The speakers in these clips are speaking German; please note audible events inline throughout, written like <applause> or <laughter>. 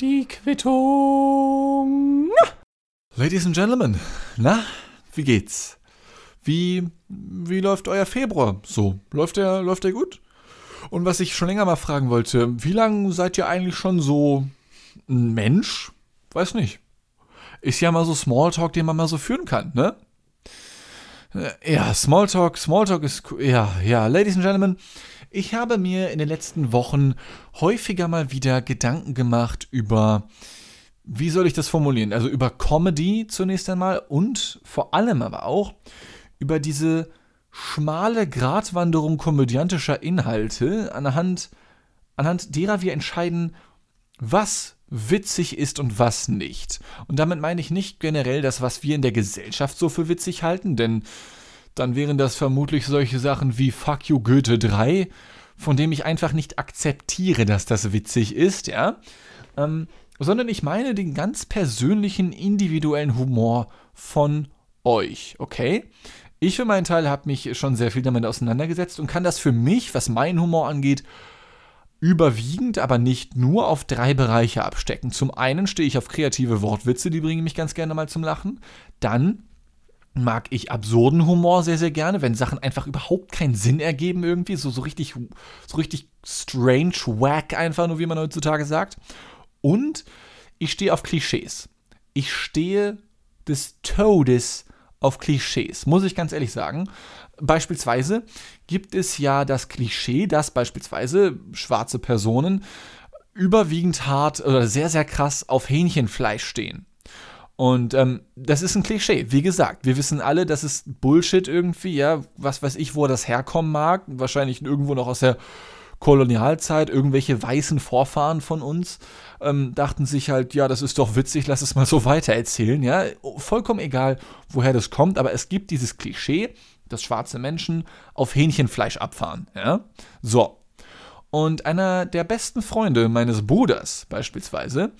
Die Quittung. Ladies and Gentlemen, na, wie geht's? Wie, wie läuft euer Februar so? Läuft der, läuft der gut? Und was ich schon länger mal fragen wollte, wie lange seid ihr eigentlich schon so ein Mensch? Weiß nicht. Ist ja mal so Smalltalk, den man mal so führen kann, ne? Äh, ja, Smalltalk, Smalltalk ist, ja, ja, Ladies and Gentlemen, ich habe mir in den letzten Wochen häufiger mal wieder Gedanken gemacht über, wie soll ich das formulieren? Also über Comedy zunächst einmal und vor allem aber auch über diese schmale Gratwanderung komödiantischer Inhalte, anhand, anhand derer wir entscheiden, was witzig ist und was nicht. Und damit meine ich nicht generell das, was wir in der Gesellschaft so für witzig halten, denn dann wären das vermutlich solche Sachen wie Fuck You Goethe 3, von dem ich einfach nicht akzeptiere, dass das witzig ist, ja. Ähm, sondern ich meine den ganz persönlichen, individuellen Humor von euch, okay? Ich für meinen Teil habe mich schon sehr viel damit auseinandergesetzt und kann das für mich, was meinen Humor angeht, überwiegend, aber nicht nur auf drei Bereiche abstecken. Zum einen stehe ich auf kreative Wortwitze, die bringen mich ganz gerne mal zum Lachen. Dann mag ich absurden Humor sehr, sehr gerne, wenn Sachen einfach überhaupt keinen Sinn ergeben irgendwie, so, so richtig, so richtig strange, wack einfach nur, wie man heutzutage sagt. Und ich stehe auf Klischees. Ich stehe des Todes auf Klischees, muss ich ganz ehrlich sagen. Beispielsweise gibt es ja das Klischee, dass beispielsweise schwarze Personen überwiegend hart oder sehr, sehr krass auf Hähnchenfleisch stehen. Und ähm, das ist ein Klischee. Wie gesagt, wir wissen alle, das ist Bullshit irgendwie, ja, was weiß ich, wo das herkommen mag. Wahrscheinlich irgendwo noch aus der Kolonialzeit, irgendwelche weißen Vorfahren von uns ähm, dachten sich halt, ja, das ist doch witzig, lass es mal so <laughs> weitererzählen, ja. Vollkommen egal, woher das kommt, aber es gibt dieses Klischee, dass schwarze Menschen auf Hähnchenfleisch abfahren. Ja? So. Und einer der besten Freunde meines Bruders beispielsweise,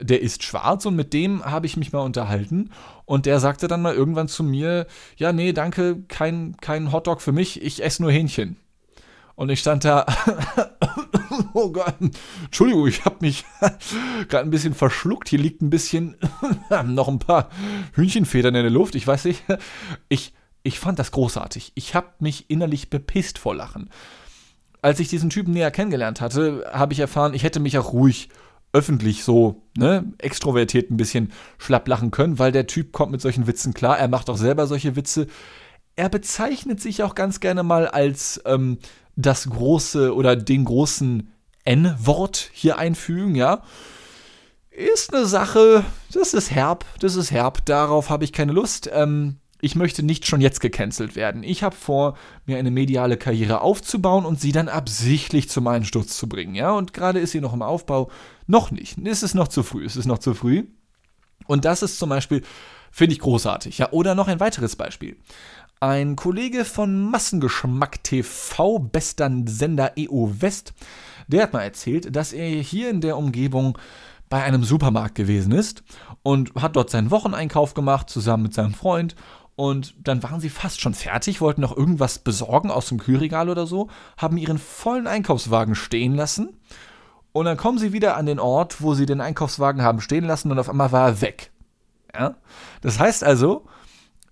der ist schwarz und mit dem habe ich mich mal unterhalten und der sagte dann mal irgendwann zu mir, ja, nee, danke, kein, kein Hotdog für mich, ich esse nur Hähnchen. Und ich stand da, <laughs> oh Gott, Entschuldigung, ich habe mich <laughs> gerade ein bisschen verschluckt. Hier liegt ein bisschen <laughs> noch ein paar Hühnchenfedern in der Luft. Ich weiß nicht. Ich, ich fand das großartig. Ich habe mich innerlich bepisst vor Lachen. Als ich diesen Typen näher kennengelernt hatte, habe ich erfahren, ich hätte mich auch ruhig öffentlich so, ne, extrovertiert ein bisschen schlapp lachen können, weil der Typ kommt mit solchen Witzen klar. Er macht auch selber solche Witze. Er bezeichnet sich auch ganz gerne mal als ähm, das große oder den großen N-Wort hier einfügen, ja. Ist eine Sache, das ist herb, das ist herb, darauf habe ich keine Lust. Ähm, ich möchte nicht schon jetzt gecancelt werden. Ich habe vor, mir eine mediale Karriere aufzubauen und sie dann absichtlich zum Einsturz zu bringen. Ja, und gerade ist sie noch im Aufbau. Noch nicht. Es ist noch zu früh. Es ist noch zu früh. Und das ist zum Beispiel, finde ich großartig. Ja, oder noch ein weiteres Beispiel. Ein Kollege von Massengeschmack TV, bester Sender EO West, der hat mal erzählt, dass er hier in der Umgebung bei einem Supermarkt gewesen ist und hat dort seinen Wocheneinkauf gemacht, zusammen mit seinem Freund und dann waren sie fast schon fertig, wollten noch irgendwas besorgen aus dem Kühlregal oder so, haben ihren vollen Einkaufswagen stehen lassen. Und dann kommen sie wieder an den Ort, wo sie den Einkaufswagen haben stehen lassen und auf einmal war er weg. Ja? Das heißt also,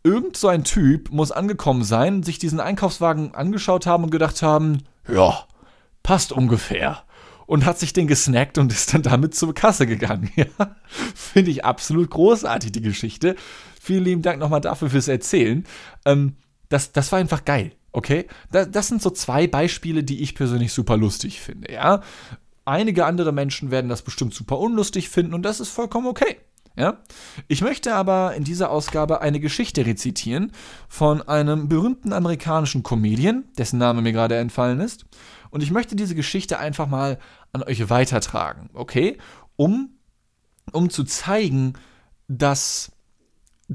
irgend so ein Typ muss angekommen sein, sich diesen Einkaufswagen angeschaut haben und gedacht haben, ja, passt ungefähr. Und hat sich den gesnackt und ist dann damit zur Kasse gegangen. <laughs> Ja? Finde ich absolut großartig, die Geschichte. Vielen lieben Dank nochmal dafür fürs Erzählen. Ähm, das, das war einfach geil, okay? Da, das sind so zwei Beispiele, die ich persönlich super lustig finde, ja? Einige andere Menschen werden das bestimmt super unlustig finden und das ist vollkommen okay. Ja? Ich möchte aber in dieser Ausgabe eine Geschichte rezitieren von einem berühmten amerikanischen Comedian, dessen Name mir gerade entfallen ist. Und ich möchte diese Geschichte einfach mal an euch weitertragen, okay? Um, um zu zeigen, dass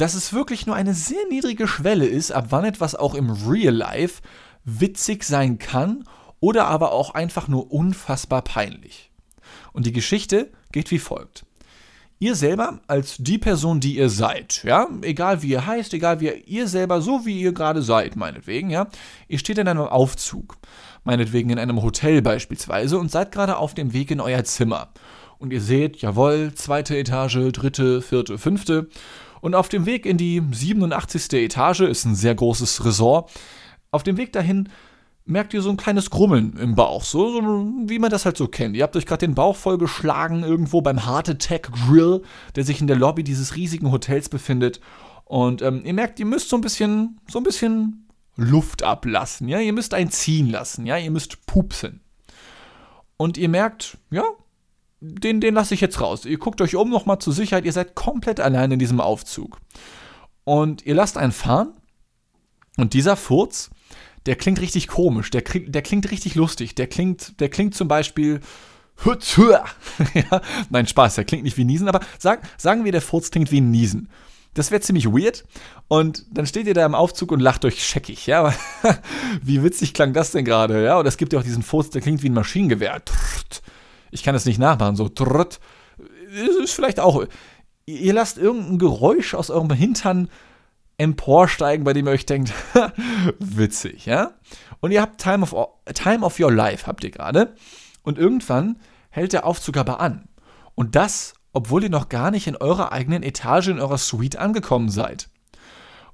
dass es wirklich nur eine sehr niedrige Schwelle ist, ab wann etwas auch im Real Life witzig sein kann oder aber auch einfach nur unfassbar peinlich. Und die Geschichte geht wie folgt. ihr selber als die Person, die ihr seid, ja, egal wie ihr heißt, egal wie ihr, ihr selber, so wie ihr gerade seid, meinetwegen, ja, ihr steht in einem Aufzug, meinetwegen in einem Hotel beispielsweise und seid gerade auf dem Weg in euer Zimmer. Und ihr seht, jawohl, zweite Etage, dritte, vierte, fünfte. Und auf dem Weg in die 87. Etage ist ein sehr großes Resort. Auf dem Weg dahin merkt ihr so ein kleines Grummeln im Bauch, so, so wie man das halt so kennt. Ihr habt euch gerade den Bauch vollgeschlagen irgendwo beim Heart Attack Grill, der sich in der Lobby dieses riesigen Hotels befindet. Und ähm, ihr merkt, ihr müsst so ein bisschen, so ein bisschen Luft ablassen, ja. Ihr müsst einen ziehen lassen, ja. Ihr müsst pupsen. Und ihr merkt, ja, den, den lasse ich jetzt raus. Ihr guckt euch um nochmal zur Sicherheit. Ihr seid komplett allein in diesem Aufzug. Und ihr lasst einen fahren. Und dieser Furz, der klingt richtig komisch, der, der klingt richtig lustig, der klingt, der klingt zum Beispiel. <laughs> ja, nein, Spaß, der klingt nicht wie Niesen, aber sag, sagen wir, der Furz klingt wie Niesen. Das wäre ziemlich weird. Und dann steht ihr da im Aufzug und lacht euch scheckig, ja. <laughs> wie witzig klang das denn gerade, ja? Und es gibt ja auch diesen Furz, der klingt wie ein Maschinengewehr. Ich kann das nicht nachmachen, so trrrt. Ist vielleicht auch. Ihr lasst irgendein Geräusch aus eurem Hintern emporsteigen, bei dem ihr euch denkt, <laughs> witzig, ja? Und ihr habt Time of, Time of Your Life, habt ihr gerade. Und irgendwann hält der Aufzug aber an. Und das, obwohl ihr noch gar nicht in eurer eigenen Etage, in eurer Suite angekommen seid.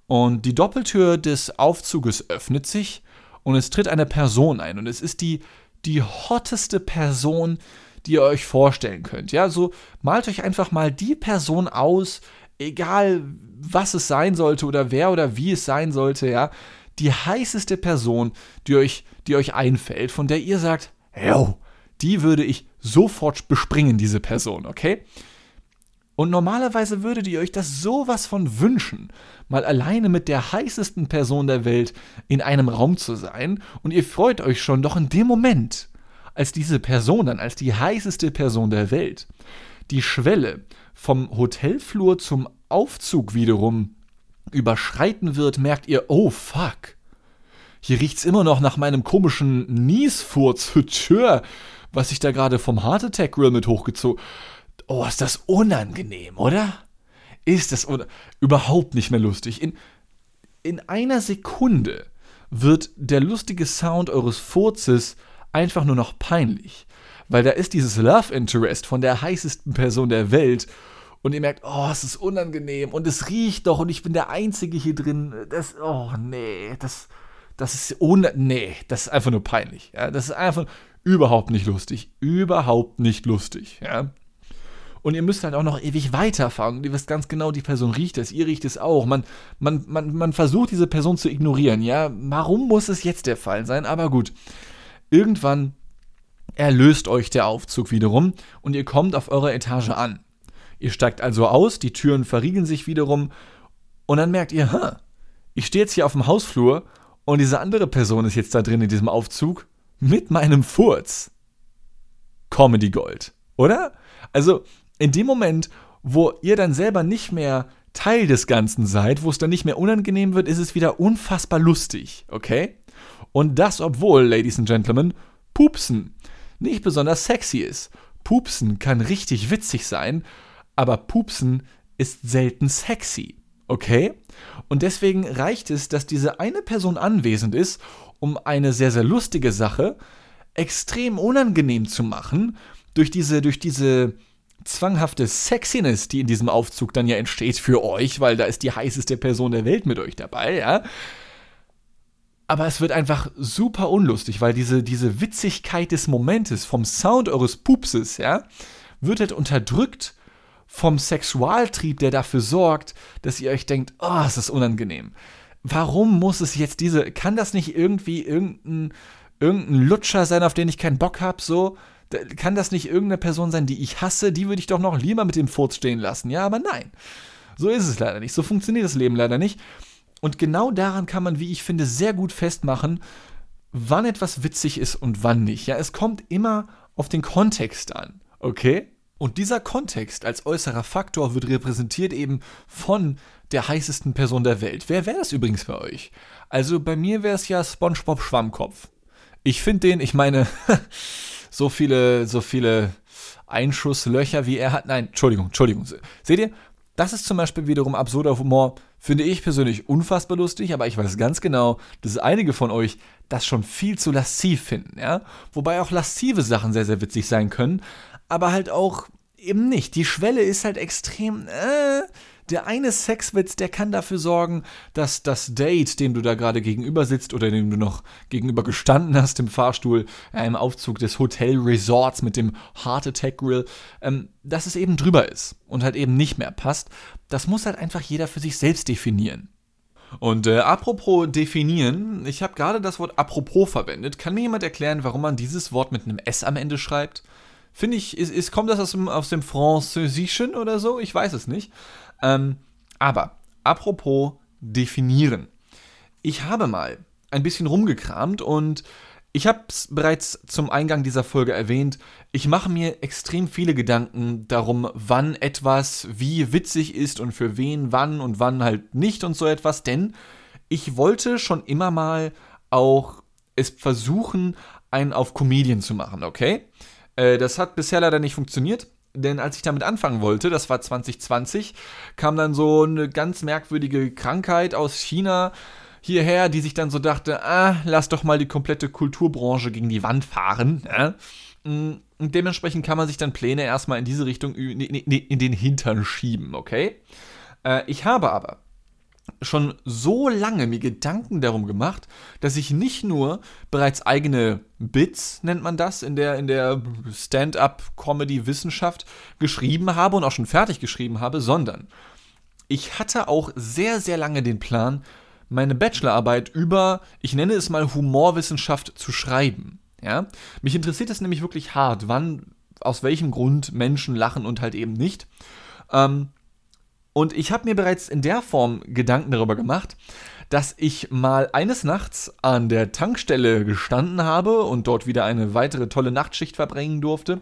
Und die Doppeltür des Aufzuges öffnet sich und es tritt eine Person ein. Und es ist die, die hotteste Person, die ihr euch vorstellen könnt. Ja, so malt euch einfach mal die Person aus, egal was es sein sollte oder wer oder wie es sein sollte, ja, die heißeste Person, die euch, die euch einfällt, von der ihr sagt, yo, die würde ich sofort bespringen, diese Person, okay? Und normalerweise würdet ihr euch das sowas von wünschen, mal alleine mit der heißesten Person der Welt in einem Raum zu sein, und ihr freut euch schon, doch in dem Moment, als diese Person dann, als die heißeste Person der Welt, die Schwelle vom Hotelflur zum Aufzug wiederum überschreiten wird, merkt ihr, oh fuck. Hier riecht's immer noch nach meinem komischen Niesfurz, was ich da gerade vom Heart Attack Grill mit hochgezogen. Oh, ist das unangenehm, oder? Ist das überhaupt nicht mehr lustig. In, in einer Sekunde wird der lustige Sound eures Furzes einfach nur noch peinlich. Weil da ist dieses Love Interest von der heißesten Person der Welt und ihr merkt, oh, es ist unangenehm und es riecht doch und ich bin der Einzige hier drin. Das, oh, nee, das, das ist un nee, das ist einfach nur peinlich. Ja, das ist einfach überhaupt nicht lustig. Überhaupt nicht lustig, ja. Und ihr müsst halt auch noch ewig weiterfahren. Und ihr wisst ganz genau, die Person riecht es, ihr riecht es auch. Man, man, man, man versucht, diese Person zu ignorieren. Ja, warum muss es jetzt der Fall sein? Aber gut. Irgendwann erlöst euch der Aufzug wiederum und ihr kommt auf eurer Etage an. Ihr steigt also aus, die Türen verriegeln sich wiederum und dann merkt ihr, ha, ich stehe jetzt hier auf dem Hausflur und diese andere Person ist jetzt da drin in diesem Aufzug mit meinem Furz. Comedy Gold, oder? Also in dem Moment, wo ihr dann selber nicht mehr Teil des Ganzen seid, wo es dann nicht mehr unangenehm wird, ist es wieder unfassbar lustig, okay? Und das, obwohl, Ladies and Gentlemen, Pupsen nicht besonders sexy ist. Pupsen kann richtig witzig sein, aber Pupsen ist selten sexy. Okay? Und deswegen reicht es, dass diese eine Person anwesend ist, um eine sehr, sehr lustige Sache extrem unangenehm zu machen, durch diese, durch diese zwanghafte Sexiness, die in diesem Aufzug dann ja entsteht für euch, weil da ist die heißeste Person der Welt mit euch dabei, ja aber es wird einfach super unlustig, weil diese, diese Witzigkeit des Momentes, vom Sound eures Pupses, ja, wird halt unterdrückt vom Sexualtrieb, der dafür sorgt, dass ihr euch denkt, oh, es ist unangenehm. Warum muss es jetzt diese, kann das nicht irgendwie irgendein, irgendein Lutscher sein, auf den ich keinen Bock habe, so? Kann das nicht irgendeine Person sein, die ich hasse? Die würde ich doch noch lieber mit dem Furz stehen lassen. Ja, aber nein. So ist es leider nicht. So funktioniert das Leben leider nicht. Und genau daran kann man, wie ich finde, sehr gut festmachen, wann etwas witzig ist und wann nicht. Ja, es kommt immer auf den Kontext an, okay? Und dieser Kontext als äußerer Faktor wird repräsentiert eben von der heißesten Person der Welt. Wer wäre das übrigens bei euch? Also bei mir wäre es ja SpongeBob Schwammkopf. Ich finde den, ich meine, <laughs> so viele, so viele Einschusslöcher wie er hat. Nein, Entschuldigung, Entschuldigung. Seht ihr? Das ist zum Beispiel wiederum absurder Humor, finde ich persönlich unfassbar lustig, aber ich weiß ganz genau, dass einige von euch das schon viel zu lasziv finden, ja? Wobei auch laszive Sachen sehr, sehr witzig sein können, aber halt auch eben nicht. Die Schwelle ist halt extrem, äh, der eine Sexwitz, der kann dafür sorgen, dass das Date, dem du da gerade gegenüber sitzt oder dem du noch gegenüber gestanden hast im Fahrstuhl, äh, im Aufzug des Hotel Resorts mit dem Heart Attack Grill, ähm, dass es eben drüber ist und halt eben nicht mehr passt. Das muss halt einfach jeder für sich selbst definieren. Und äh, apropos definieren, ich habe gerade das Wort apropos verwendet. Kann mir jemand erklären, warum man dieses Wort mit einem S am Ende schreibt? Finde ich, ist, ist, kommt das aus dem, aus dem Französischen oder so? Ich weiß es nicht. Ähm, aber, apropos definieren. Ich habe mal ein bisschen rumgekramt und ich habe es bereits zum Eingang dieser Folge erwähnt. Ich mache mir extrem viele Gedanken darum, wann etwas wie witzig ist und für wen wann und wann halt nicht und so etwas, denn ich wollte schon immer mal auch es versuchen, einen auf Comedian zu machen, okay? Äh, das hat bisher leider nicht funktioniert. Denn als ich damit anfangen wollte, das war 2020, kam dann so eine ganz merkwürdige Krankheit aus China hierher, die sich dann so dachte, ah, lass doch mal die komplette Kulturbranche gegen die Wand fahren. Ja? Und dementsprechend kann man sich dann Pläne erstmal in diese Richtung in den Hintern schieben, okay? Äh, ich habe aber schon so lange mir Gedanken darum gemacht, dass ich nicht nur bereits eigene Bits, nennt man das, in der, in der Stand-up-Comedy-Wissenschaft geschrieben habe und auch schon fertig geschrieben habe, sondern ich hatte auch sehr, sehr lange den Plan, meine Bachelorarbeit über, ich nenne es mal Humorwissenschaft zu schreiben. Ja? Mich interessiert es nämlich wirklich hart, wann, aus welchem Grund Menschen lachen und halt eben nicht. Ähm, und ich habe mir bereits in der Form Gedanken darüber gemacht, dass ich mal eines Nachts an der Tankstelle gestanden habe und dort wieder eine weitere tolle Nachtschicht verbringen durfte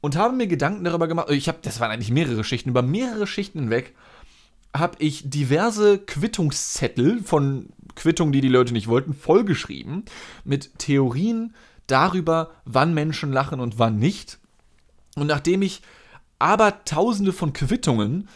und habe mir Gedanken darüber gemacht. Ich habe, das waren eigentlich mehrere Schichten, über mehrere Schichten hinweg habe ich diverse Quittungszettel von Quittungen, die die Leute nicht wollten, vollgeschrieben mit Theorien darüber, wann Menschen lachen und wann nicht. Und nachdem ich aber tausende von Quittungen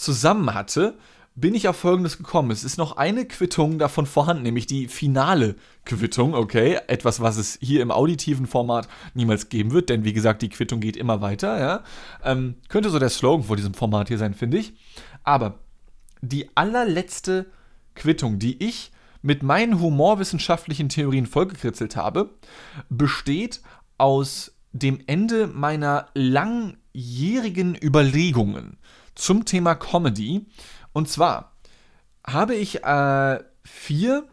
zusammen hatte, bin ich auf Folgendes gekommen. Es ist noch eine Quittung davon vorhanden, nämlich die finale Quittung, okay? Etwas, was es hier im auditiven Format niemals geben wird, denn wie gesagt, die Quittung geht immer weiter, ja? Ähm, könnte so der Slogan vor diesem Format hier sein, finde ich. Aber die allerletzte Quittung, die ich mit meinen humorwissenschaftlichen Theorien vollgekritzelt habe, besteht aus dem Ende meiner langjährigen Überlegungen zum Thema Comedy. Und zwar habe ich äh, vier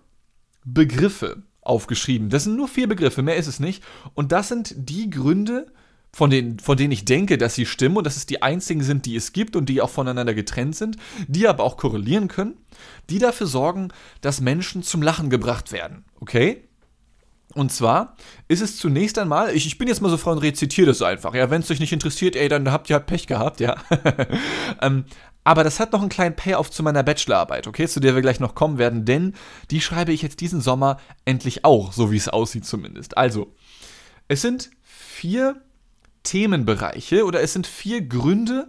Begriffe aufgeschrieben. Das sind nur vier Begriffe, mehr ist es nicht. Und das sind die Gründe, von denen, von denen ich denke, dass sie stimmen und dass es die einzigen sind, die es gibt und die auch voneinander getrennt sind, die aber auch korrelieren können, die dafür sorgen, dass Menschen zum Lachen gebracht werden. Okay? Und zwar ist es zunächst einmal, ich, ich bin jetzt mal so frei und rezitiere das einfach. Ja, wenn es euch nicht interessiert, ey, dann habt ihr halt Pech gehabt, ja. <laughs> ähm, aber das hat noch einen kleinen Payoff zu meiner Bachelorarbeit, okay, zu der wir gleich noch kommen werden, denn die schreibe ich jetzt diesen Sommer endlich auch, so wie es aussieht zumindest. Also, es sind vier Themenbereiche oder es sind vier Gründe,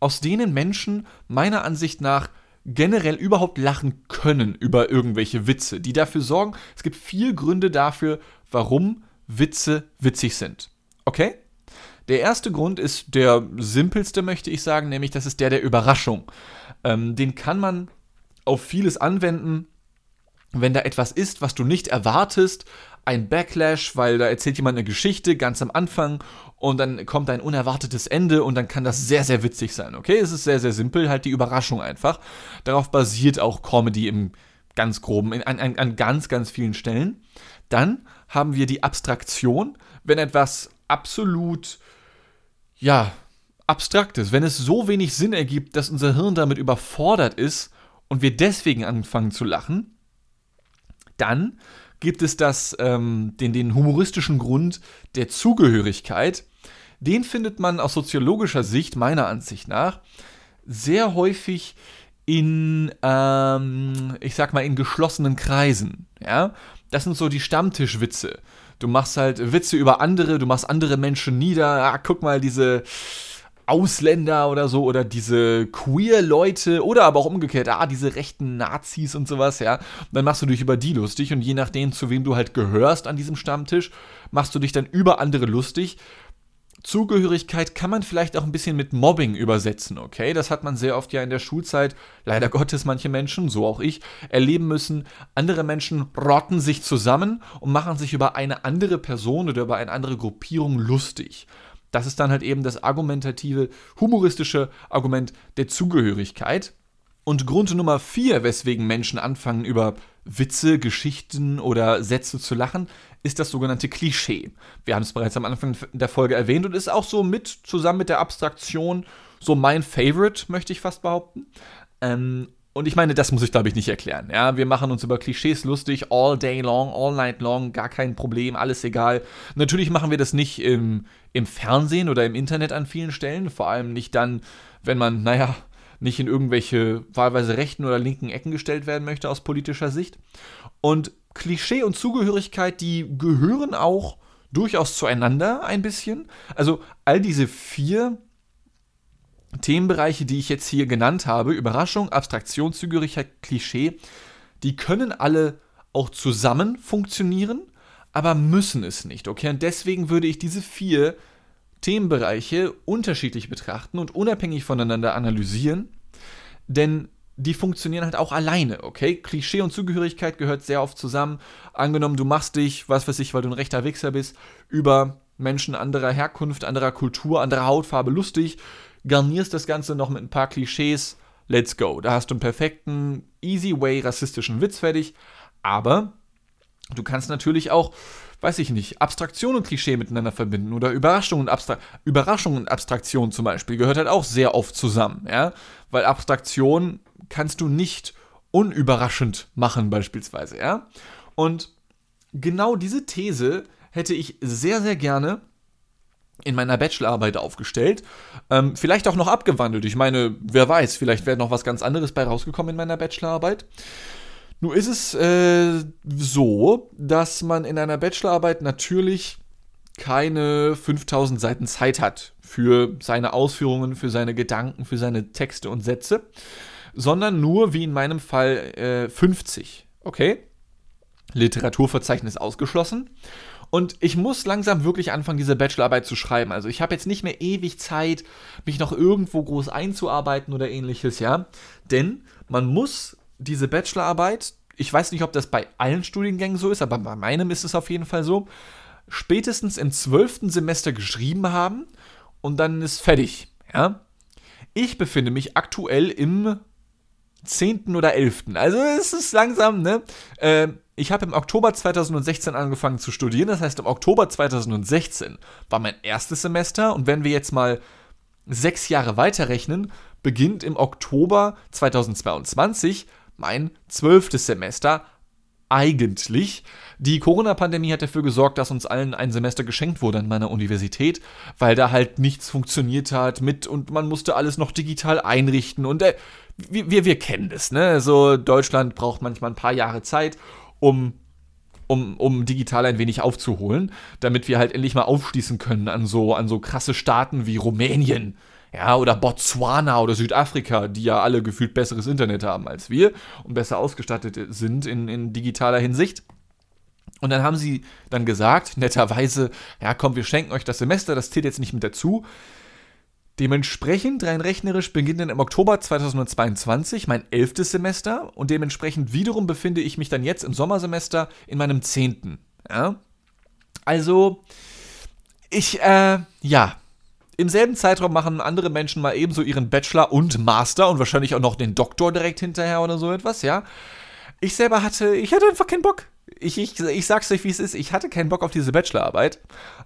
aus denen Menschen meiner Ansicht nach generell überhaupt lachen können über irgendwelche Witze, die dafür sorgen, es gibt vier Gründe dafür, warum Witze witzig sind. Okay? Der erste Grund ist der simpelste, möchte ich sagen, nämlich das ist der der Überraschung. Ähm, den kann man auf vieles anwenden, wenn da etwas ist, was du nicht erwartest, ein Backlash, weil da erzählt jemand eine Geschichte ganz am Anfang und dann kommt ein unerwartetes Ende und dann kann das sehr, sehr witzig sein, okay? Es ist sehr, sehr simpel, halt die Überraschung einfach. Darauf basiert auch Comedy im ganz groben, in, an, an ganz, ganz vielen Stellen. Dann haben wir die Abstraktion, wenn etwas absolut, ja, abstrakt ist, wenn es so wenig Sinn ergibt, dass unser Hirn damit überfordert ist und wir deswegen anfangen zu lachen, dann gibt es das, ähm, den, den humoristischen Grund der Zugehörigkeit. Den findet man aus soziologischer Sicht, meiner Ansicht nach, sehr häufig in, ähm, ich sag mal, in geschlossenen Kreisen. Ja? Das sind so die Stammtischwitze. Du machst halt Witze über andere, du machst andere Menschen nieder. Ah, guck mal, diese Ausländer oder so oder diese Queer-Leute oder aber auch umgekehrt, ah, diese rechten Nazis und sowas, ja. Dann machst du dich über die lustig und je nachdem, zu wem du halt gehörst an diesem Stammtisch, machst du dich dann über andere lustig. Zugehörigkeit kann man vielleicht auch ein bisschen mit Mobbing übersetzen, okay? Das hat man sehr oft ja in der Schulzeit, leider Gottes manche Menschen, so auch ich, erleben müssen. Andere Menschen rotten sich zusammen und machen sich über eine andere Person oder über eine andere Gruppierung lustig. Das ist dann halt eben das argumentative, humoristische Argument der Zugehörigkeit. Und Grund Nummer vier, weswegen Menschen anfangen, über Witze, Geschichten oder Sätze zu lachen, ist das sogenannte Klischee. Wir haben es bereits am Anfang der Folge erwähnt und ist auch so mit, zusammen mit der Abstraktion, so mein Favorite, möchte ich fast behaupten. Ähm, und ich meine, das muss ich, glaube ich, nicht erklären. Ja, wir machen uns über Klischees lustig, all day long, all night long, gar kein Problem, alles egal. Natürlich machen wir das nicht im, im Fernsehen oder im Internet an vielen Stellen, vor allem nicht dann, wenn man, naja, nicht in irgendwelche wahlweise rechten oder linken Ecken gestellt werden möchte aus politischer Sicht. Und Klischee und Zugehörigkeit, die gehören auch durchaus zueinander ein bisschen. Also all diese vier Themenbereiche, die ich jetzt hier genannt habe, Überraschung, Abstraktion, Zugehörigkeit, Klischee, die können alle auch zusammen funktionieren, aber müssen es nicht, okay? Und deswegen würde ich diese vier Themenbereiche unterschiedlich betrachten und unabhängig voneinander analysieren, denn die funktionieren halt auch alleine, okay? Klischee und Zugehörigkeit gehört sehr oft zusammen. Angenommen, du machst dich, was weiß ich, weil du ein rechter Wichser bist, über Menschen anderer Herkunft, anderer Kultur, anderer Hautfarbe lustig, garnierst das Ganze noch mit ein paar Klischees, let's go. Da hast du einen perfekten, easy way rassistischen Witz fertig. Aber du kannst natürlich auch, weiß ich nicht, Abstraktion und Klischee miteinander verbinden oder Überraschung und, Abstra Überraschung und Abstraktion zum Beispiel gehört halt auch sehr oft zusammen, ja. Weil Abstraktion kannst du nicht unüberraschend machen, beispielsweise, ja. Und genau diese These hätte ich sehr, sehr gerne in meiner Bachelorarbeit aufgestellt. Ähm, vielleicht auch noch abgewandelt. Ich meine, wer weiß, vielleicht wäre noch was ganz anderes bei rausgekommen in meiner Bachelorarbeit. Nun ist es äh, so, dass man in einer Bachelorarbeit natürlich keine 5000 Seiten Zeit hat für seine Ausführungen, für seine Gedanken, für seine Texte und Sätze, sondern nur, wie in meinem Fall, äh, 50. Okay? Literaturverzeichnis ausgeschlossen. Und ich muss langsam wirklich anfangen, diese Bachelorarbeit zu schreiben. Also ich habe jetzt nicht mehr ewig Zeit, mich noch irgendwo groß einzuarbeiten oder ähnliches, ja. Denn man muss diese Bachelorarbeit, ich weiß nicht, ob das bei allen Studiengängen so ist, aber bei meinem ist es auf jeden Fall so, spätestens im zwölften Semester geschrieben haben und dann ist fertig, ja. Ich befinde mich aktuell im 10. oder 11. Also es ist langsam, ne? Äh, ich habe im Oktober 2016 angefangen zu studieren, das heißt im Oktober 2016 war mein erstes Semester und wenn wir jetzt mal sechs Jahre weiterrechnen, beginnt im Oktober 2022 mein zwölftes Semester eigentlich. Die Corona-Pandemie hat dafür gesorgt, dass uns allen ein Semester geschenkt wurde an meiner Universität, weil da halt nichts funktioniert hat mit und man musste alles noch digital einrichten und äh, wir, wir, wir kennen das, ne? So Deutschland braucht manchmal ein paar Jahre Zeit um um, um digital ein wenig aufzuholen, damit wir halt endlich mal aufschließen können an so, an so krasse Staaten wie Rumänien, ja, oder Botswana oder Südafrika, die ja alle gefühlt besseres Internet haben als wir und besser ausgestattet sind in, in digitaler Hinsicht. Und dann haben sie dann gesagt, netterweise, ja komm, wir schenken euch das Semester, das zählt jetzt nicht mit dazu. Dementsprechend, rein rechnerisch, beginnt dann im Oktober 2022 mein elftes Semester und dementsprechend wiederum befinde ich mich dann jetzt im Sommersemester in meinem zehnten. Ja? Also, ich, äh, ja. Im selben Zeitraum machen andere Menschen mal ebenso ihren Bachelor und Master und wahrscheinlich auch noch den Doktor direkt hinterher oder so etwas, ja. Ich selber hatte, ich hatte einfach keinen Bock. Ich, ich, ich sag's euch, wie es ist. Ich hatte keinen Bock auf diese Bachelorarbeit.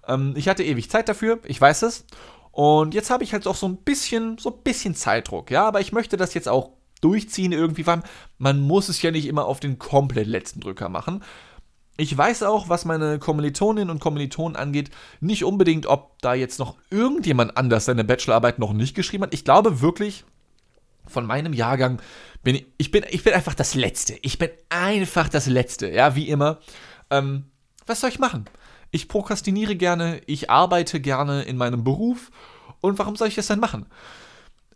Ähm, ich hatte ewig Zeit dafür, ich weiß es. Und jetzt habe ich halt auch so ein bisschen, so ein bisschen Zeitdruck, ja, aber ich möchte das jetzt auch durchziehen irgendwie, weil man muss es ja nicht immer auf den komplett letzten Drücker machen. Ich weiß auch, was meine Kommilitoninnen und Kommilitonen angeht, nicht unbedingt, ob da jetzt noch irgendjemand anders seine Bachelorarbeit noch nicht geschrieben hat. Ich glaube wirklich, von meinem Jahrgang bin ich, ich bin, ich bin einfach das Letzte. Ich bin einfach das Letzte, ja, wie immer. Ähm, was soll ich machen? Ich prokrastiniere gerne, ich arbeite gerne in meinem Beruf. Und warum soll ich das dann machen?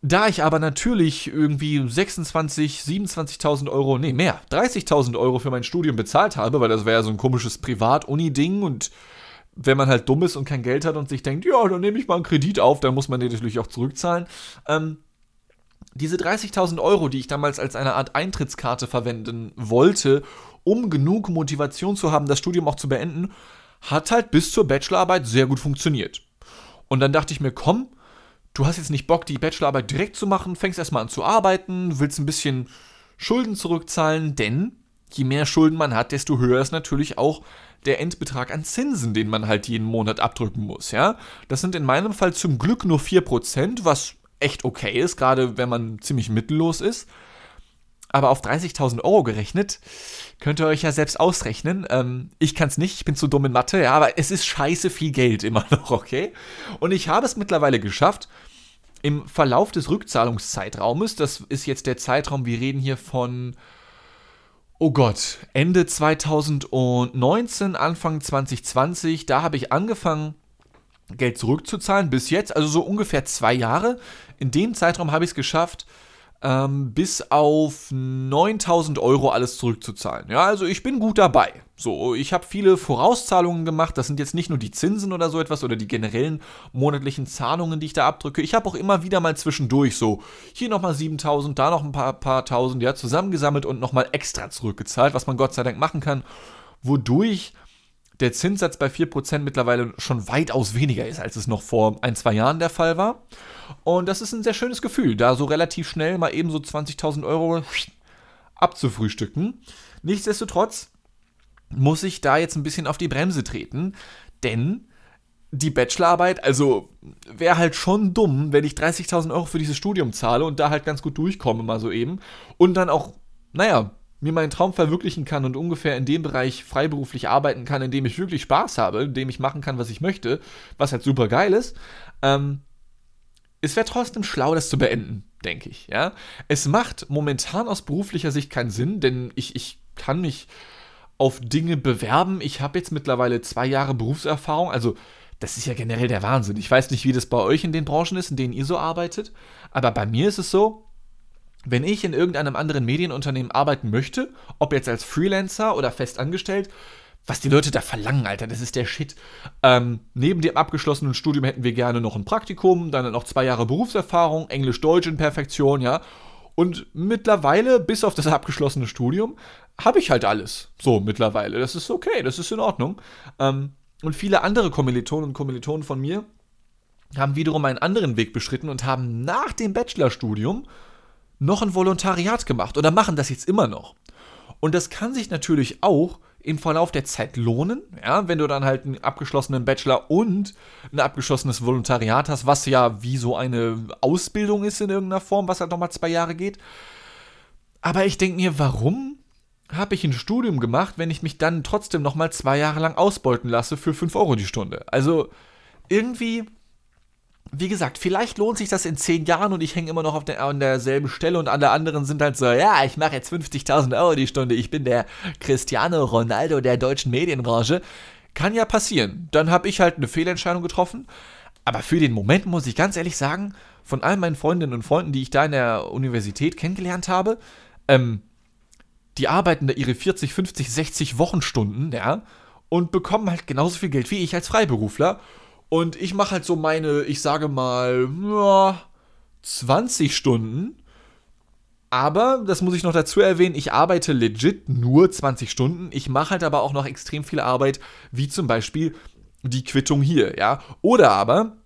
Da ich aber natürlich irgendwie 26, 27.000 Euro, nee, mehr, 30.000 Euro für mein Studium bezahlt habe, weil das wäre ja so ein komisches Privat-Uni-Ding und wenn man halt dumm ist und kein Geld hat und sich denkt, ja, dann nehme ich mal einen Kredit auf, dann muss man den natürlich auch zurückzahlen. Ähm, diese 30.000 Euro, die ich damals als eine Art Eintrittskarte verwenden wollte, um genug Motivation zu haben, das Studium auch zu beenden, hat halt bis zur Bachelorarbeit sehr gut funktioniert. Und dann dachte ich mir, komm, du hast jetzt nicht Bock, die Bachelorarbeit direkt zu machen, fängst erstmal an zu arbeiten, willst ein bisschen Schulden zurückzahlen, denn je mehr Schulden man hat, desto höher ist natürlich auch der Endbetrag an Zinsen, den man halt jeden Monat abdrücken muss, ja. Das sind in meinem Fall zum Glück nur 4%, was echt okay ist, gerade wenn man ziemlich mittellos ist. Aber auf 30.000 Euro gerechnet, könnt ihr euch ja selbst ausrechnen. Ähm, ich kann es nicht, ich bin zu dumm in Mathe, ja, aber es ist scheiße viel Geld immer <laughs> noch, okay? Und ich habe es mittlerweile geschafft, im Verlauf des Rückzahlungszeitraumes, das ist jetzt der Zeitraum, wir reden hier von, oh Gott, Ende 2019, Anfang 2020, da habe ich angefangen, Geld zurückzuzahlen bis jetzt, also so ungefähr zwei Jahre. In dem Zeitraum habe ich es geschafft, ähm, bis auf 9000 Euro alles zurückzuzahlen. Ja, also ich bin gut dabei. So, ich habe viele Vorauszahlungen gemacht. Das sind jetzt nicht nur die Zinsen oder so etwas oder die generellen monatlichen Zahlungen, die ich da abdrücke. Ich habe auch immer wieder mal zwischendurch so hier nochmal 7000, da noch ein paar, paar tausend, ja, zusammengesammelt und nochmal extra zurückgezahlt, was man Gott sei Dank machen kann, wodurch der Zinssatz bei 4% mittlerweile schon weitaus weniger ist, als es noch vor ein, zwei Jahren der Fall war. Und das ist ein sehr schönes Gefühl, da so relativ schnell mal eben so 20.000 Euro abzufrühstücken. Nichtsdestotrotz muss ich da jetzt ein bisschen auf die Bremse treten, denn die Bachelorarbeit, also wäre halt schon dumm, wenn ich 30.000 Euro für dieses Studium zahle und da halt ganz gut durchkomme, mal so eben. Und dann auch, naja, mir meinen Traum verwirklichen kann und ungefähr in dem Bereich freiberuflich arbeiten kann, in dem ich wirklich Spaß habe, in dem ich machen kann, was ich möchte, was halt super geil ist, ähm, es wäre trotzdem schlau, das zu beenden, denke ich. Ja? Es macht momentan aus beruflicher Sicht keinen Sinn, denn ich, ich kann mich auf Dinge bewerben. Ich habe jetzt mittlerweile zwei Jahre Berufserfahrung, also das ist ja generell der Wahnsinn. Ich weiß nicht, wie das bei euch in den Branchen ist, in denen ihr so arbeitet, aber bei mir ist es so, wenn ich in irgendeinem anderen Medienunternehmen arbeiten möchte, ob jetzt als Freelancer oder festangestellt, was die Leute da verlangen, Alter, das ist der Shit. Ähm, neben dem abgeschlossenen Studium hätten wir gerne noch ein Praktikum, dann noch zwei Jahre Berufserfahrung, Englisch-Deutsch in Perfektion, ja. Und mittlerweile, bis auf das abgeschlossene Studium, habe ich halt alles. So, mittlerweile. Das ist okay, das ist in Ordnung. Ähm, und viele andere Kommilitonen und Kommilitonen von mir haben wiederum einen anderen Weg beschritten und haben nach dem Bachelorstudium noch ein Volontariat gemacht oder machen das jetzt immer noch. Und das kann sich natürlich auch im Verlauf der Zeit lohnen, ja, wenn du dann halt einen abgeschlossenen Bachelor und ein abgeschlossenes Volontariat hast, was ja wie so eine Ausbildung ist in irgendeiner Form, was halt nochmal zwei Jahre geht. Aber ich denke mir, warum habe ich ein Studium gemacht, wenn ich mich dann trotzdem nochmal zwei Jahre lang ausbeuten lasse für 5 Euro die Stunde? Also irgendwie wie gesagt, vielleicht lohnt sich das in zehn Jahren und ich hänge immer noch auf der, an derselben Stelle und alle anderen sind halt so, ja, ich mache jetzt 50.000 Euro die Stunde, ich bin der Cristiano Ronaldo der deutschen Medienbranche. Kann ja passieren. Dann habe ich halt eine Fehlentscheidung getroffen. Aber für den Moment muss ich ganz ehrlich sagen, von all meinen Freundinnen und Freunden, die ich da in der Universität kennengelernt habe, ähm, die arbeiten da ihre 40, 50, 60 Wochenstunden, ja, und bekommen halt genauso viel Geld wie ich als Freiberufler. Und ich mache halt so meine, ich sage mal, ja, 20 Stunden. Aber, das muss ich noch dazu erwähnen, ich arbeite legit nur 20 Stunden. Ich mache halt aber auch noch extrem viel Arbeit, wie zum Beispiel die Quittung hier, ja. Oder aber,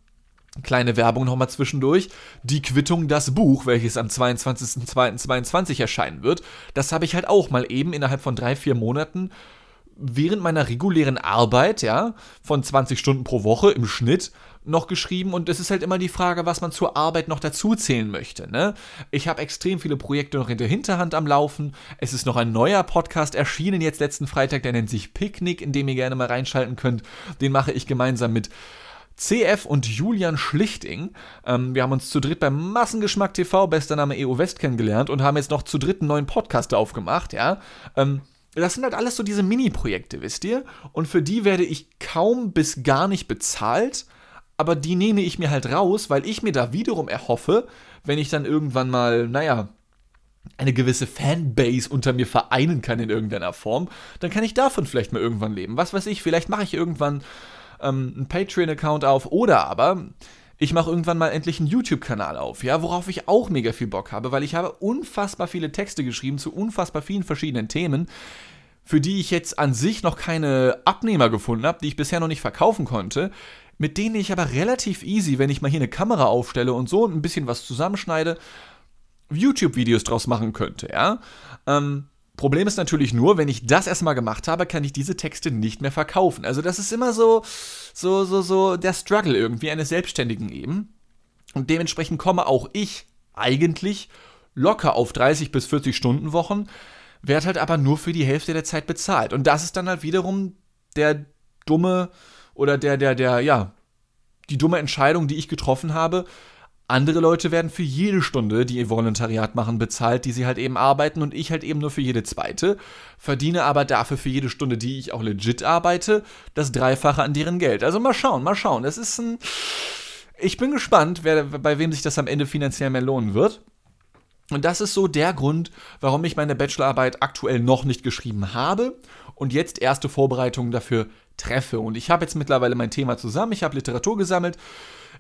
kleine Werbung nochmal zwischendurch, die Quittung Das Buch, welches am 22.02.22 erscheinen wird. Das habe ich halt auch mal eben innerhalb von drei, vier Monaten während meiner regulären Arbeit, ja, von 20 Stunden pro Woche im Schnitt noch geschrieben und es ist halt immer die Frage, was man zur Arbeit noch dazu zählen möchte. Ne? Ich habe extrem viele Projekte noch in der Hinterhand am Laufen. Es ist noch ein neuer Podcast erschienen jetzt letzten Freitag, der nennt sich Picknick, in dem ihr gerne mal reinschalten könnt. Den mache ich gemeinsam mit CF und Julian Schlichting. Ähm, wir haben uns zu dritt beim Massengeschmack TV, bester Name EO West, kennengelernt und haben jetzt noch zu dritt einen neuen Podcast aufgemacht, ja. Ähm, das sind halt alles so diese Mini-Projekte, wisst ihr? Und für die werde ich kaum bis gar nicht bezahlt, aber die nehme ich mir halt raus, weil ich mir da wiederum erhoffe, wenn ich dann irgendwann mal, naja, eine gewisse Fanbase unter mir vereinen kann in irgendeiner Form, dann kann ich davon vielleicht mal irgendwann leben. Was weiß ich, vielleicht mache ich irgendwann ähm, einen Patreon-Account auf oder aber ich mache irgendwann mal endlich einen YouTube-Kanal auf, ja, worauf ich auch mega viel Bock habe, weil ich habe unfassbar viele Texte geschrieben zu unfassbar vielen verschiedenen Themen, für die ich jetzt an sich noch keine Abnehmer gefunden habe, die ich bisher noch nicht verkaufen konnte, mit denen ich aber relativ easy, wenn ich mal hier eine Kamera aufstelle und so ein bisschen was zusammenschneide, YouTube-Videos draus machen könnte, ja. Ähm, Problem ist natürlich nur, wenn ich das erstmal gemacht habe, kann ich diese Texte nicht mehr verkaufen. Also das ist immer so, so, so, so der Struggle irgendwie eines Selbstständigen eben. Und dementsprechend komme auch ich eigentlich locker auf 30 bis 40 Stunden Wochen, werde halt aber nur für die Hälfte der Zeit bezahlt. Und das ist dann halt wiederum der dumme oder der, der, der, ja, die dumme Entscheidung, die ich getroffen habe, andere Leute werden für jede Stunde, die ihr Volontariat machen, bezahlt, die sie halt eben arbeiten und ich halt eben nur für jede zweite, verdiene aber dafür für jede Stunde, die ich auch legit arbeite, das Dreifache an deren Geld. Also mal schauen, mal schauen. Es ist ein. Ich bin gespannt, wer, bei wem sich das am Ende finanziell mehr lohnen wird. Und das ist so der Grund, warum ich meine Bachelorarbeit aktuell noch nicht geschrieben habe und jetzt erste Vorbereitungen dafür treffe. Und ich habe jetzt mittlerweile mein Thema zusammen, ich habe Literatur gesammelt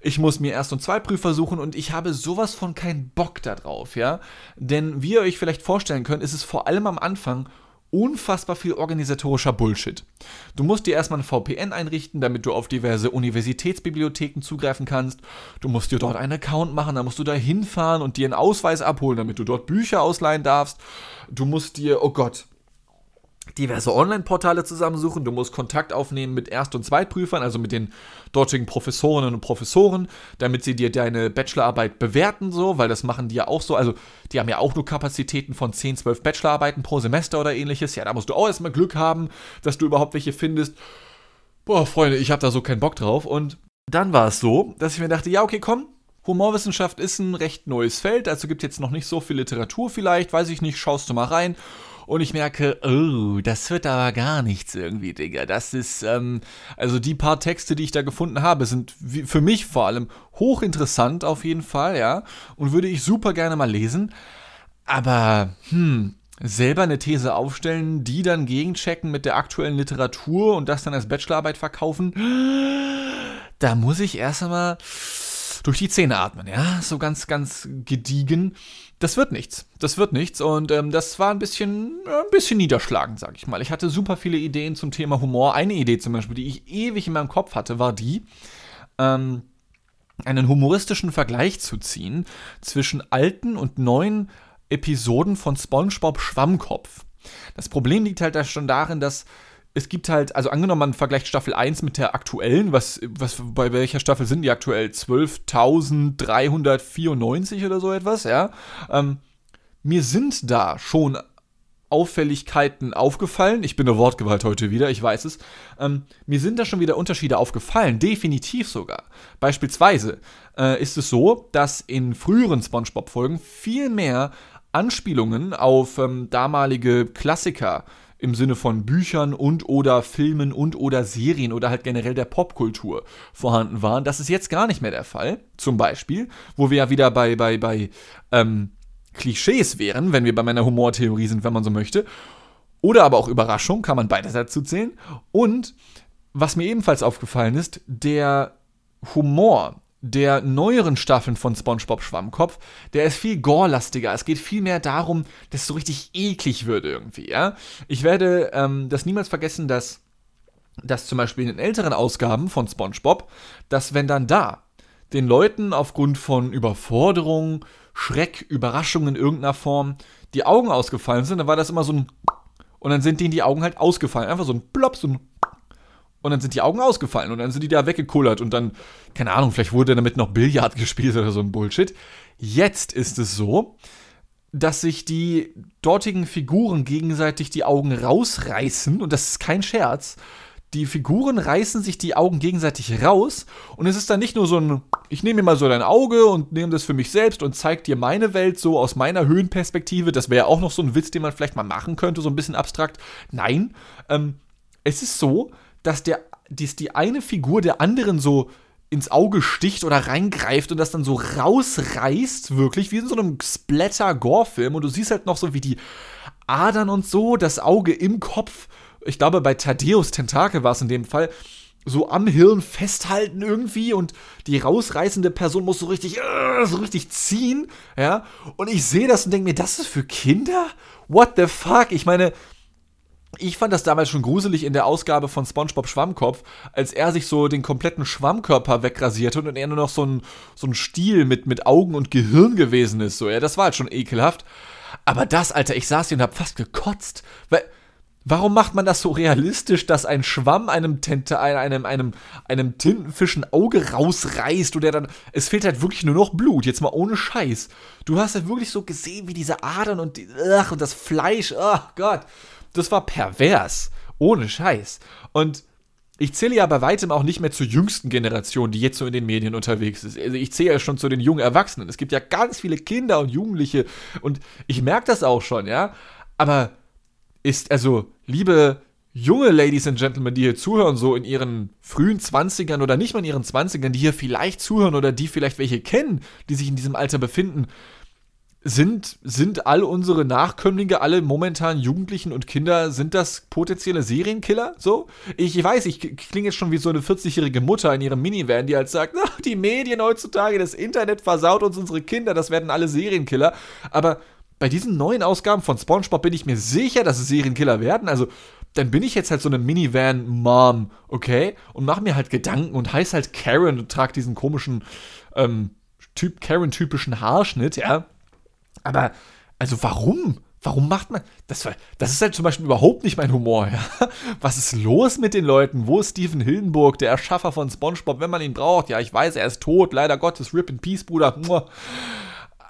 ich muss mir Erst- und Zweitprüfer suchen und ich habe sowas von keinen Bock darauf, ja. Denn wie ihr euch vielleicht vorstellen könnt, ist es vor allem am Anfang unfassbar viel organisatorischer Bullshit. Du musst dir erstmal ein VPN einrichten, damit du auf diverse Universitätsbibliotheken zugreifen kannst. Du musst dir dort einen Account machen, dann musst du da hinfahren und dir einen Ausweis abholen, damit du dort Bücher ausleihen darfst. Du musst dir, oh Gott, diverse Online-Portale zusammensuchen. Du musst Kontakt aufnehmen mit Erst- und Zweitprüfern, also mit den dortigen Professorinnen und Professoren, damit sie dir deine Bachelorarbeit bewerten, so, weil das machen die ja auch so. Also, die haben ja auch nur Kapazitäten von 10, 12 Bachelorarbeiten pro Semester oder ähnliches. Ja, da musst du auch erstmal Glück haben, dass du überhaupt welche findest. Boah, Freunde, ich habe da so keinen Bock drauf. Und dann war es so, dass ich mir dachte, ja, okay, komm, Humorwissenschaft ist ein recht neues Feld, also gibt jetzt noch nicht so viel Literatur vielleicht, weiß ich nicht, schaust du mal rein und ich merke, oh, das wird aber gar nichts irgendwie, Digga. Das ist, ähm, also die paar Texte, die ich da gefunden habe, sind für mich vor allem hochinteressant auf jeden Fall, ja, und würde ich super gerne mal lesen. Aber, hm, selber eine These aufstellen, die dann gegenchecken mit der aktuellen Literatur und das dann als Bachelorarbeit verkaufen, da muss ich erst einmal durch die Zähne atmen, ja, so ganz, ganz gediegen das wird nichts. Das wird nichts. Und ähm, das war ein bisschen, äh, ein bisschen niederschlagend, sag ich mal. Ich hatte super viele Ideen zum Thema Humor. Eine Idee zum Beispiel, die ich ewig in meinem Kopf hatte, war die, ähm, einen humoristischen Vergleich zu ziehen zwischen alten und neuen Episoden von SpongeBob Schwammkopf. Das Problem liegt halt da schon darin, dass es gibt halt, also angenommen, man vergleicht Staffel 1 mit der aktuellen, was, was bei welcher Staffel sind die aktuell? 12.394 oder so etwas, ja. Ähm, mir sind da schon Auffälligkeiten aufgefallen. Ich bin eine Wortgewalt heute wieder, ich weiß es. Ähm, mir sind da schon wieder Unterschiede aufgefallen, definitiv sogar. Beispielsweise äh, ist es so, dass in früheren SpongeBob-Folgen viel mehr Anspielungen auf ähm, damalige Klassiker im Sinne von Büchern und oder Filmen und oder Serien oder halt generell der Popkultur vorhanden waren. Das ist jetzt gar nicht mehr der Fall. Zum Beispiel, wo wir ja wieder bei, bei, bei ähm, Klischees wären, wenn wir bei meiner Humortheorie sind, wenn man so möchte. Oder aber auch Überraschung, kann man beides dazu zählen. Und was mir ebenfalls aufgefallen ist, der Humor der neueren Staffeln von SpongeBob Schwammkopf, der ist viel gorelastiger. Es geht viel mehr darum, dass es so richtig eklig wird irgendwie, ja. Ich werde ähm, das niemals vergessen, dass, dass zum Beispiel in den älteren Ausgaben von SpongeBob, dass wenn dann da den Leuten aufgrund von Überforderung, Schreck, Überraschung in irgendeiner Form die Augen ausgefallen sind, dann war das immer so ein und dann sind denen die Augen halt ausgefallen. Einfach so ein Plopp, so ein und dann sind die Augen ausgefallen und dann sind die da weggekullert und dann, keine Ahnung, vielleicht wurde damit noch Billard <laughs> gespielt oder so ein Bullshit. Jetzt ist es so, dass sich die dortigen Figuren gegenseitig die Augen rausreißen und das ist kein Scherz, die Figuren reißen sich die Augen gegenseitig raus und es ist dann nicht nur so ein, ich nehme mir mal so dein Auge und nehme das für mich selbst und zeige dir meine Welt so aus meiner Höhenperspektive. Das wäre auch noch so ein Witz, den man vielleicht mal machen könnte, so ein bisschen abstrakt. Nein, ähm, es ist so, dass der, dies die eine Figur der anderen so ins Auge sticht oder reingreift und das dann so rausreißt, wirklich, wie in so einem Splatter-Gore-Film. Und du siehst halt noch so, wie die Adern und so, das Auge im Kopf ich glaube, bei Thaddeus Tentakel war es in dem Fall, so am Hirn festhalten irgendwie und die rausreißende Person muss so richtig, uh, so richtig ziehen, ja. Und ich sehe das und denke mir, das ist für Kinder? What the fuck? Ich meine, ich fand das damals schon gruselig in der Ausgabe von SpongeBob Schwammkopf, als er sich so den kompletten Schwammkörper wegrasiert hat und er nur noch so ein, so ein Stiel mit, mit Augen und Gehirn gewesen ist. So, ja, das war halt schon ekelhaft. Aber das, Alter, ich saß hier und hab fast gekotzt. Weil Warum macht man das so realistisch, dass ein Schwamm einem, Tente, einem, einem, einem Tintenfisch ein Auge rausreißt und der dann. Es fehlt halt wirklich nur noch Blut, jetzt mal ohne Scheiß. Du hast halt wirklich so gesehen, wie diese Adern und, die, ach, und das Fleisch, oh Gott. Das war pervers. Ohne Scheiß. Und ich zähle ja bei weitem auch nicht mehr zur jüngsten Generation, die jetzt so in den Medien unterwegs ist. Also ich zähle ja schon zu den jungen Erwachsenen. Es gibt ja ganz viele Kinder und Jugendliche und ich merke das auch schon, ja. Aber ist, also, liebe junge Ladies and Gentlemen, die hier zuhören, so in ihren frühen 20ern oder nicht mal in ihren 20ern, die hier vielleicht zuhören oder die vielleicht welche kennen, die sich in diesem Alter befinden, sind, sind all unsere Nachkömmlinge, alle momentan Jugendlichen und Kinder, sind das potenzielle Serienkiller? So? Ich weiß, ich klinge jetzt schon wie so eine 40-jährige Mutter in ihrem Minivan, die halt sagt, <laughs> ach, die Medien heutzutage, das Internet versaut uns unsere Kinder, das werden alle Serienkiller. Aber bei diesen neuen Ausgaben von SpongeBob bin ich mir sicher, dass es Serienkiller werden. Also, dann bin ich jetzt halt so eine Minivan-Mom, okay? Und mache mir halt Gedanken und heiß halt Karen und trage diesen komischen, ähm, typ Karen-typischen Haarschnitt, ja. Aber, also warum? Warum macht man. Das, das ist halt zum Beispiel überhaupt nicht mein Humor, ja. Was ist los mit den Leuten? Wo ist Steven Hildenburg, der Erschaffer von SpongeBob, wenn man ihn braucht? Ja, ich weiß, er ist tot, leider Gottes, Rip in Peace, Bruder.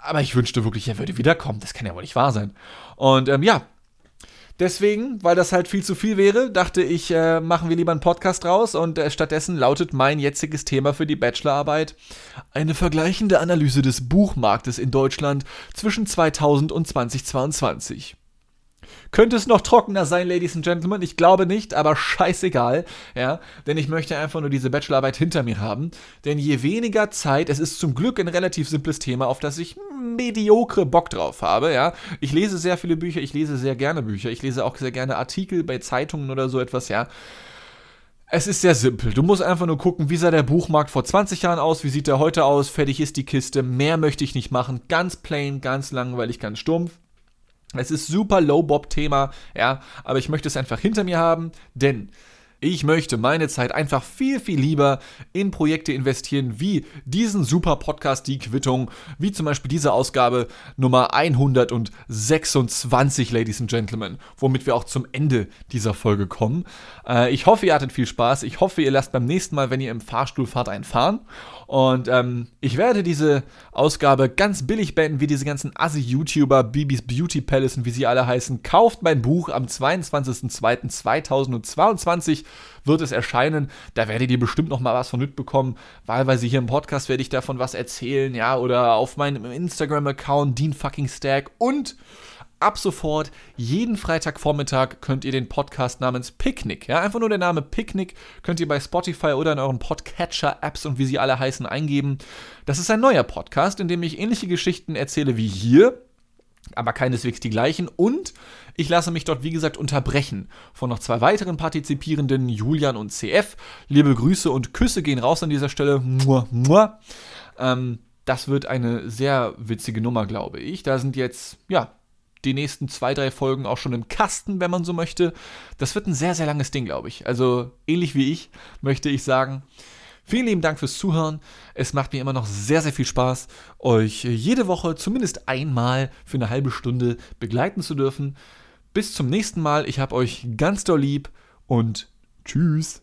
Aber ich wünschte wirklich, er würde wiederkommen. Das kann ja wohl nicht wahr sein. Und ähm, ja, Deswegen, weil das halt viel zu viel wäre, dachte ich, äh, machen wir lieber einen Podcast raus und äh, stattdessen lautet mein jetziges Thema für die Bachelorarbeit eine vergleichende Analyse des Buchmarktes in Deutschland zwischen 2000 und 2022. Könnte es noch trockener sein, Ladies and Gentlemen? Ich glaube nicht, aber scheißegal, ja, denn ich möchte einfach nur diese Bachelorarbeit hinter mir haben. Denn je weniger Zeit, es ist zum Glück ein relativ simples Thema, auf das ich mediokre Bock drauf habe, ja. Ich lese sehr viele Bücher, ich lese sehr gerne Bücher, ich lese auch sehr gerne Artikel bei Zeitungen oder so etwas, ja. Es ist sehr simpel. Du musst einfach nur gucken, wie sah der Buchmarkt vor 20 Jahren aus, wie sieht der heute aus, fertig ist die Kiste, mehr möchte ich nicht machen. Ganz plain, ganz langweilig, ganz stumpf. Es ist super Low-Bob-Thema, ja, aber ich möchte es einfach hinter mir haben, denn ich möchte meine Zeit einfach viel, viel lieber in Projekte investieren, wie diesen super Podcast Die Quittung, wie zum Beispiel diese Ausgabe Nummer 126, Ladies and Gentlemen, womit wir auch zum Ende dieser Folge kommen. Äh, ich hoffe, ihr hattet viel Spaß. Ich hoffe, ihr lasst beim nächsten Mal, wenn ihr im Fahrstuhl fahrt, einen fahren. Und ähm, ich werde diese Ausgabe ganz billig beenden, wie diese ganzen Assi-YouTuber, Bibis Beauty Palace und wie sie alle heißen. Kauft mein Buch am 22.02.2022 wird es erscheinen. Da werdet ihr bestimmt noch mal was von mitbekommen. Wahlweise hier im Podcast werde ich davon was erzählen, ja, oder auf meinem Instagram-Account Dean fucking Stack und ab sofort jeden Freitagvormittag könnt ihr den Podcast namens Picknick, ja, einfach nur der Name Picknick könnt ihr bei Spotify oder in euren Podcatcher-Apps und wie sie alle heißen eingeben. Das ist ein neuer Podcast, in dem ich ähnliche Geschichten erzähle wie hier, aber keineswegs die gleichen. Und ich lasse mich dort, wie gesagt, unterbrechen von noch zwei weiteren Partizipierenden, Julian und CF. Liebe Grüße und Küsse gehen raus an dieser Stelle. Mua, mua. Ähm, das wird eine sehr witzige Nummer, glaube ich. Da sind jetzt, ja, die nächsten zwei, drei Folgen auch schon im Kasten, wenn man so möchte. Das wird ein sehr, sehr langes Ding, glaube ich. Also ähnlich wie ich, möchte ich sagen. Vielen lieben Dank fürs Zuhören. Es macht mir immer noch sehr, sehr viel Spaß, euch jede Woche zumindest einmal für eine halbe Stunde begleiten zu dürfen. Bis zum nächsten Mal. Ich habe euch ganz doll lieb und tschüss.